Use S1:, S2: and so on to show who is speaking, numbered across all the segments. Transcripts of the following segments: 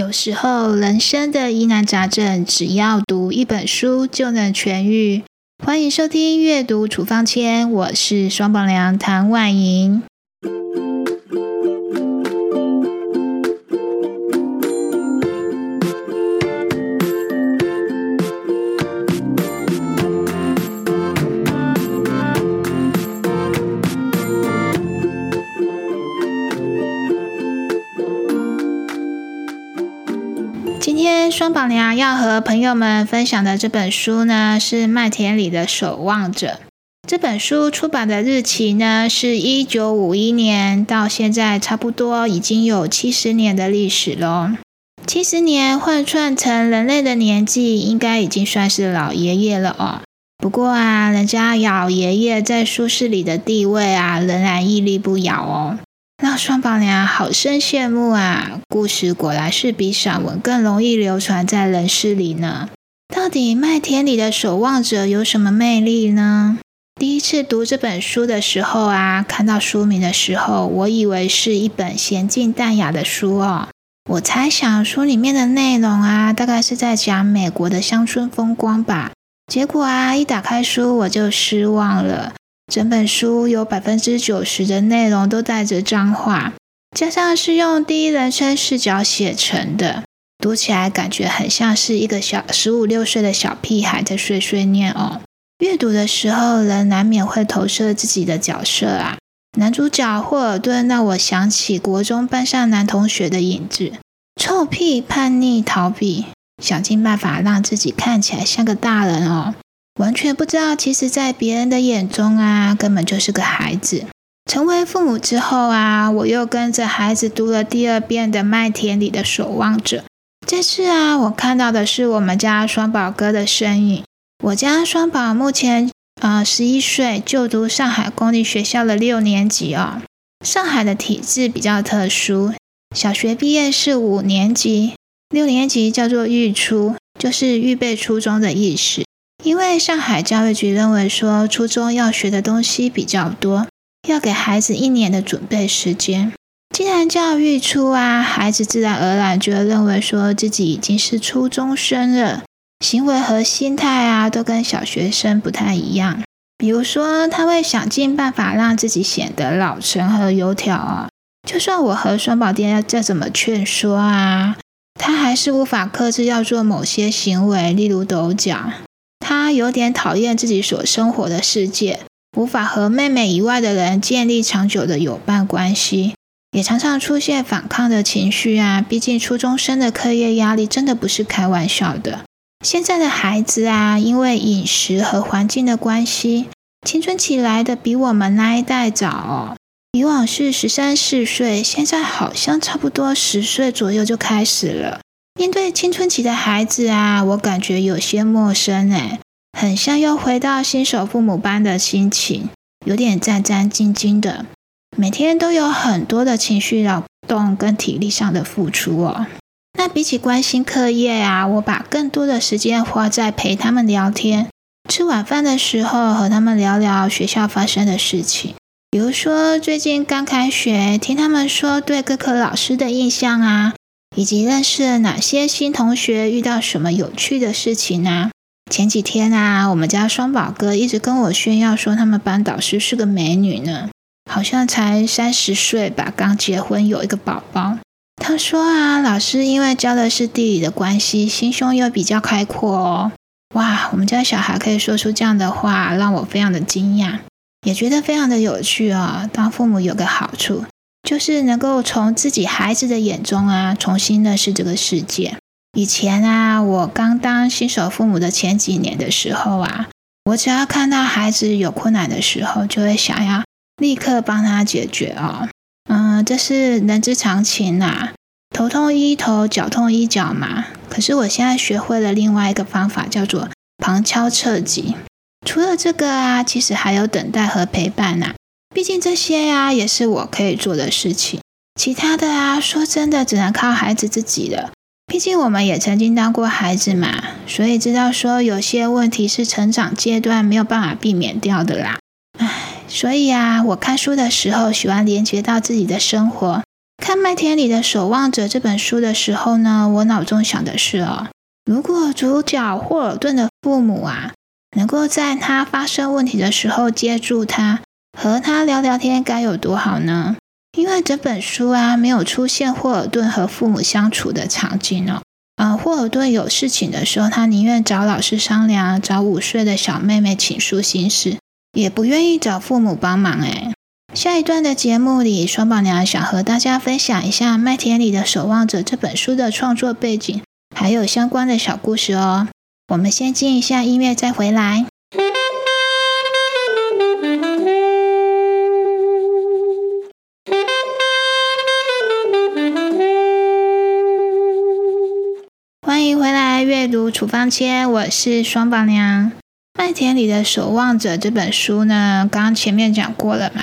S1: 有时候，人生的疑难杂症，只要读一本书就能痊愈。欢迎收听阅读处方签，我是双宝良唐婉莹。双宝娘要和朋友们分享的这本书呢，是麦田里的守望者。这本书出版的日期呢，是一九五一年，到现在差不多已经有七十年的历史喽。七十年换算成人类的年纪，应该已经算是老爷爷了哦。不过啊，人家老爷爷在书市里的地位啊，仍然屹立不摇哦。双宝娘好生羡慕啊！故事果然是比散文更容易流传在人世里呢。到底麦田里的守望者有什么魅力呢？第一次读这本书的时候啊，看到书名的时候，我以为是一本娴静淡雅的书哦。我猜想书里面的内容啊，大概是在讲美国的乡村风光吧。结果啊，一打开书我就失望了。整本书有百分之九十的内容都带着脏话，加上是用第一人称视角写成的，读起来感觉很像是一个小十五六岁的小屁孩在碎碎念哦。阅读的时候，人难免会投射自己的角色啊。男主角霍尔顿让我想起国中班上男同学的影子，臭屁、叛逆、逃避，想尽办法让自己看起来像个大人哦。完全不知道，其实，在别人的眼中啊，根本就是个孩子。成为父母之后啊，我又跟着孩子读了第二遍的《麦田里的守望者》。这次啊，我看到的是我们家双宝哥的身影。我家双宝目前啊十一岁，就读上海公立学校的六年级哦。上海的体制比较特殊，小学毕业是五年级，六年级叫做预初，就是预备初中的意思。因为上海教育局认为说，初中要学的东西比较多，要给孩子一年的准备时间。既然教育初啊，孩子自然而然就会认为说自己已经是初中生了，行为和心态啊都跟小学生不太一样。比如说，他会想尽办法让自己显得老成和油条啊。就算我和双宝爹再怎么劝说啊，他还是无法克制要做某些行为，例如抖脚。他有点讨厌自己所生活的世界，无法和妹妹以外的人建立长久的友伴关系，也常常出现反抗的情绪啊。毕竟初中生的课业压力真的不是开玩笑的。现在的孩子啊，因为饮食和环境的关系，青春期来的比我们那一代早。以往是十三四岁，现在好像差不多十岁左右就开始了。面对青春期的孩子啊，我感觉有些陌生哎，很像又回到新手父母般的心情，有点战战兢兢的，每天都有很多的情绪劳动跟体力上的付出哦。那比起关心课业啊，我把更多的时间花在陪他们聊天，吃晚饭的时候和他们聊聊学校发生的事情，比如说最近刚开学，听他们说对各科老师的印象啊。以及认识了哪些新同学，遇到什么有趣的事情呢？前几天啊，我们家双宝哥一直跟我炫耀说，他们班导师是个美女呢，好像才三十岁吧，刚结婚，有一个宝宝。他说啊，老师因为教的是地理的关系，心胸又比较开阔哦。哇，我们家小孩可以说出这样的话，让我非常的惊讶，也觉得非常的有趣啊。当父母有个好处。就是能够从自己孩子的眼中啊，重新认识这个世界。以前啊，我刚当新手父母的前几年的时候啊，我只要看到孩子有困难的时候，就会想要立刻帮他解决哦。嗯，这是人之常情呐，头痛医头，脚痛医脚嘛。可是我现在学会了另外一个方法，叫做旁敲侧击。除了这个啊，其实还有等待和陪伴呐。毕竟这些呀，也是我可以做的事情。其他的啊，说真的，只能靠孩子自己了。毕竟我们也曾经当过孩子嘛，所以知道说有些问题是成长阶段没有办法避免掉的啦。唉，所以啊，我看书的时候喜欢连接到自己的生活，看《麦田里的守望者》这本书的时候呢，我脑中想的是哦，如果主角霍尔顿的父母啊，能够在他发生问题的时候接住他，和他聊聊天，该有多好呢？因为整本书啊，没有出现霍尔顿和父母相处的场景哦。啊，霍尔顿有事情的时候，他宁愿找老师商量，找五岁的小妹妹倾诉心事，也不愿意找父母帮忙。哎，下一段的节目里，双宝娘想和大家分享一下《麦田里的守望者》这本书的创作背景，还有相关的小故事哦。我们先进一下音乐，再回来。处方签，我是双宝娘。《麦田里的守望者》这本书呢，刚刚前面讲过了嘛，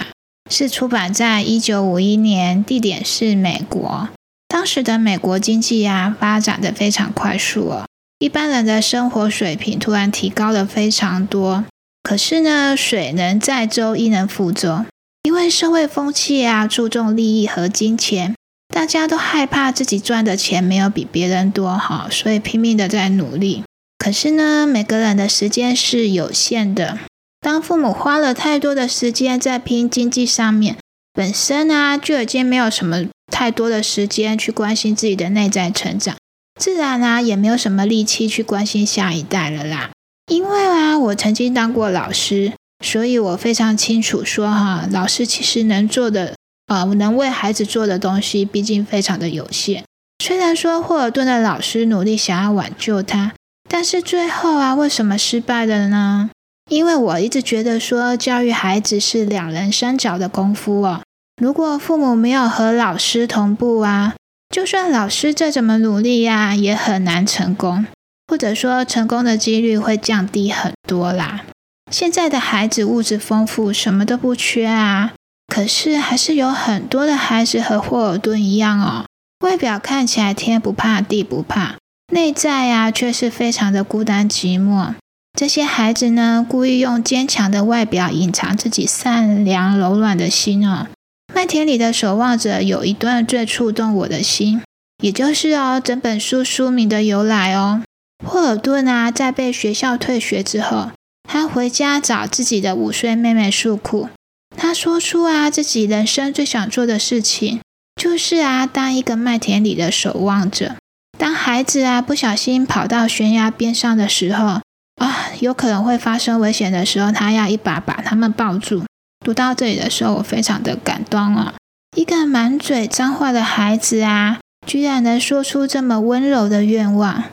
S1: 是出版在一九五一年，地点是美国。当时的美国经济呀，发展的非常快速哦，一般人的生活水平突然提高了非常多。可是呢，水能载舟，亦能覆舟，因为社会风气啊，注重利益和金钱。大家都害怕自己赚的钱没有比别人多哈，所以拼命的在努力。可是呢，每个人的时间是有限的。当父母花了太多的时间在拼经济上面，本身呢就已经没有什么太多的时间去关心自己的内在成长，自然啊也没有什么力气去关心下一代了啦。因为啊，我曾经当过老师，所以我非常清楚说哈，老师其实能做的。啊，我能为孩子做的东西，毕竟非常的有限。虽然说霍尔顿的老师努力想要挽救他，但是最后啊，为什么失败了呢？因为我一直觉得说，教育孩子是两人三角的功夫哦。如果父母没有和老师同步啊，就算老师再怎么努力呀，也很难成功，或者说成功的几率会降低很多啦。现在的孩子物质丰富，什么都不缺啊。可是还是有很多的孩子和霍尔顿一样哦，外表看起来天不怕地不怕，内在呀却是非常的孤单寂寞。这些孩子呢，故意用坚强的外表隐藏自己善良柔软的心哦。麦田里的守望者有一段最触动我的心，也就是哦整本书书名的由来哦。霍尔顿啊，在被学校退学之后，他回家找自己的五岁妹妹诉苦。他说出啊，自己人生最想做的事情，就是啊，当一个麦田里的守望者。当孩子啊不小心跑到悬崖边上的时候，啊，有可能会发生危险的时候，他要一把把他们抱住。读到这里的时候，我非常的感动啊！一个满嘴脏话的孩子啊，居然能说出这么温柔的愿望。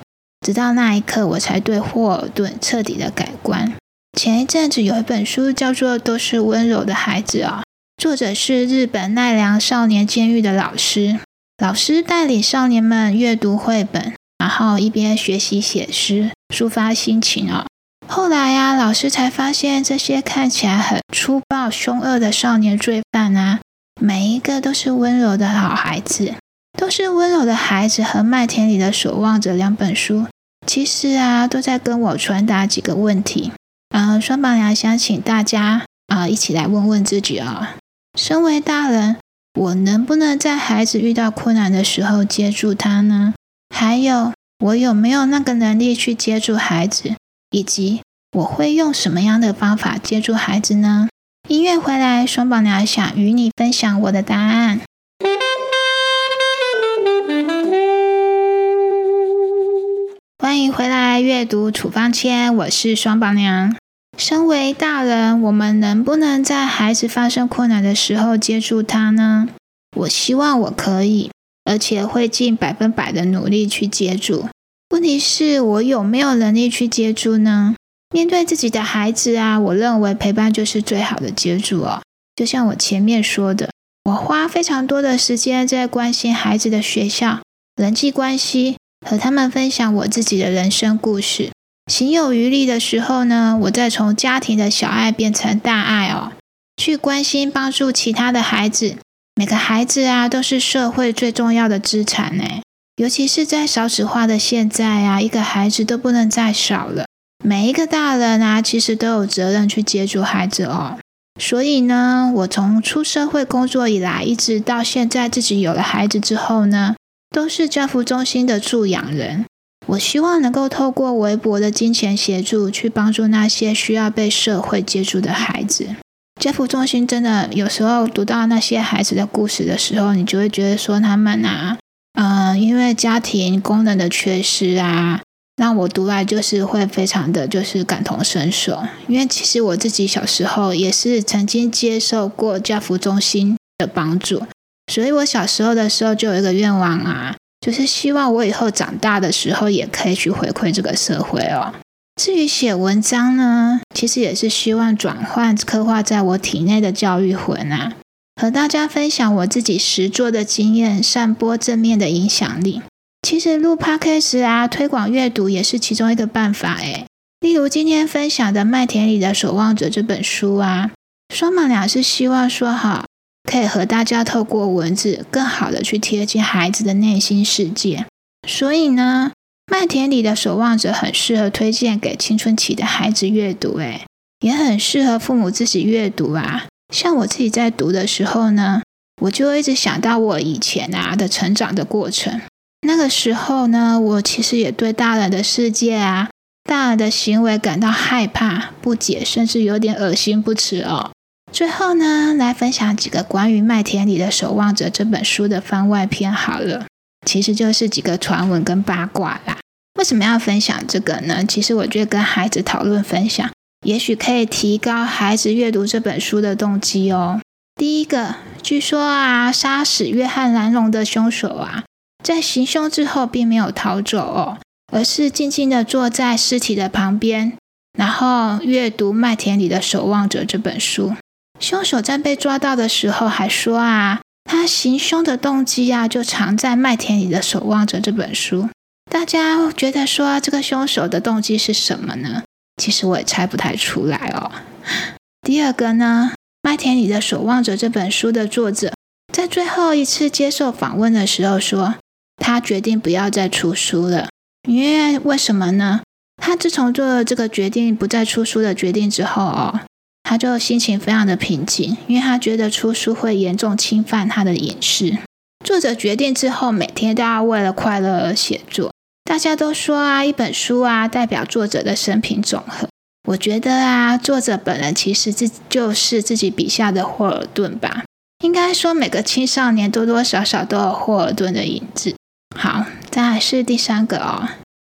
S1: 直到那一刻，我才对霍尔顿彻底的改观。前一阵子有一本书叫做《都是温柔的孩子》啊，作者是日本奈良少年监狱的老师。老师带领少年们阅读绘本，然后一边学习写诗，抒发心情啊。后来呀，老师才发现这些看起来很粗暴、凶恶的少年罪犯啊，每一个都是温柔的好孩子。都是温柔的孩子和《麦田里的守望者》两本书，其实啊，都在跟我传达几个问题。嗯，双宝娘想请大家啊，一起来问问自己啊：身为大人，我能不能在孩子遇到困难的时候接住他呢？还有，我有没有那个能力去接住孩子？以及我会用什么样的方法接住孩子呢？音乐回来，双宝娘想与你分享我的答案。欢迎回来阅读处方签，我是双宝娘。身为大人，我们能不能在孩子发生困难的时候接住他呢？我希望我可以，而且会尽百分百的努力去接住。问题是，我有没有能力去接住呢？面对自己的孩子啊，我认为陪伴就是最好的接住哦。就像我前面说的，我花非常多的时间在关心孩子的学校、人际关系，和他们分享我自己的人生故事。行有余力的时候呢，我再从家庭的小爱变成大爱哦，去关心帮助其他的孩子。每个孩子啊，都是社会最重要的资产呢。尤其是在少子化的现在啊，一个孩子都不能再少了。每一个大人啊，其实都有责任去接住孩子哦。所以呢，我从出社会工作以来，一直到现在自己有了孩子之后呢，都是教福中心的助养人。我希望能够透过微薄的金钱协助，去帮助那些需要被社会接住的孩子。家福中心真的有时候读到那些孩子的故事的时候，你就会觉得说他们啊，嗯，因为家庭功能的缺失啊。让我读来就是会非常的就是感同身受，因为其实我自己小时候也是曾经接受过家福中心的帮助，所以我小时候的时候就有一个愿望啊，就是希望我以后长大的时候也可以去回馈这个社会哦。至于写文章呢，其实也是希望转换刻画在我体内的教育魂啊，和大家分享我自己实作的经验，散播正面的影响力。其实录 podcast 啊，推广阅读也是其中一个办法诶。例如今天分享的《麦田里的守望者》这本书啊，双马俩是希望说好，可以和大家透过文字，更好的去贴近孩子的内心世界。所以呢，《麦田里的守望者》很适合推荐给青春期的孩子阅读，诶，也很适合父母自己阅读啊。像我自己在读的时候呢，我就一直想到我以前啊的成长的过程。那个时候呢，我其实也对大人的世界啊、大人的行为感到害怕、不解，甚至有点恶心不耻哦。最后呢，来分享几个关于《麦田里的守望者》这本书的番外篇好了，其实就是几个传闻跟八卦啦。为什么要分享这个呢？其实我觉得跟孩子讨论分享，也许可以提高孩子阅读这本书的动机哦。第一个，据说啊，杀死约翰·兰龙的凶手啊。在行凶之后，并没有逃走哦，而是静静的坐在尸体的旁边，然后阅读《麦田里的守望者》这本书。凶手在被抓到的时候还说啊，他行凶的动机啊，就藏在《麦田里的守望者》这本书。大家觉得说这个凶手的动机是什么呢？其实我也猜不太出来哦。第二个呢，《麦田里的守望者》这本书的作者在最后一次接受访问的时候说。他决定不要再出书了，因为为什么呢？他自从做了这个决定不再出书的决定之后哦，他就心情非常的平静，因为他觉得出书会严重侵犯他的隐私。作者决定之后，每天都要为了快乐而写作。大家都说啊，一本书啊，代表作者的生平总和。我觉得啊，作者本人其实自就是自己笔下的霍尔顿吧。应该说，每个青少年多多少少都有霍尔顿的影子。好，再来是第三个哦，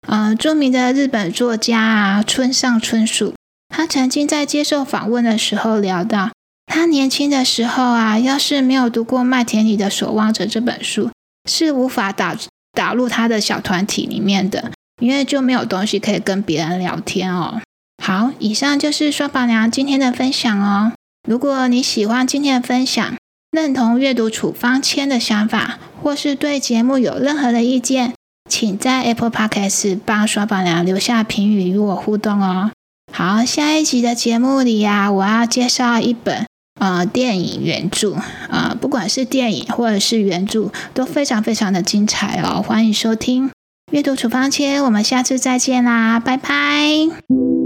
S1: 呃，著名的日本作家啊，村上春树，他曾经在接受访问的时候聊到，他年轻的时候啊，要是没有读过《麦田里的守望者》这本书，是无法打打入他的小团体里面的，因为就没有东西可以跟别人聊天哦。好，以上就是双宝娘今天的分享哦。如果你喜欢今天的分享，认同阅读处方签的想法，或是对节目有任何的意见，请在 Apple Podcast 帮双宝娘留下评语与我互动哦。好，下一集的节目里呀，我要介绍一本呃电影原著，呃，不管是电影或者是原著，都非常非常的精彩哦。欢迎收听阅读处方签，我们下次再见啦，拜拜。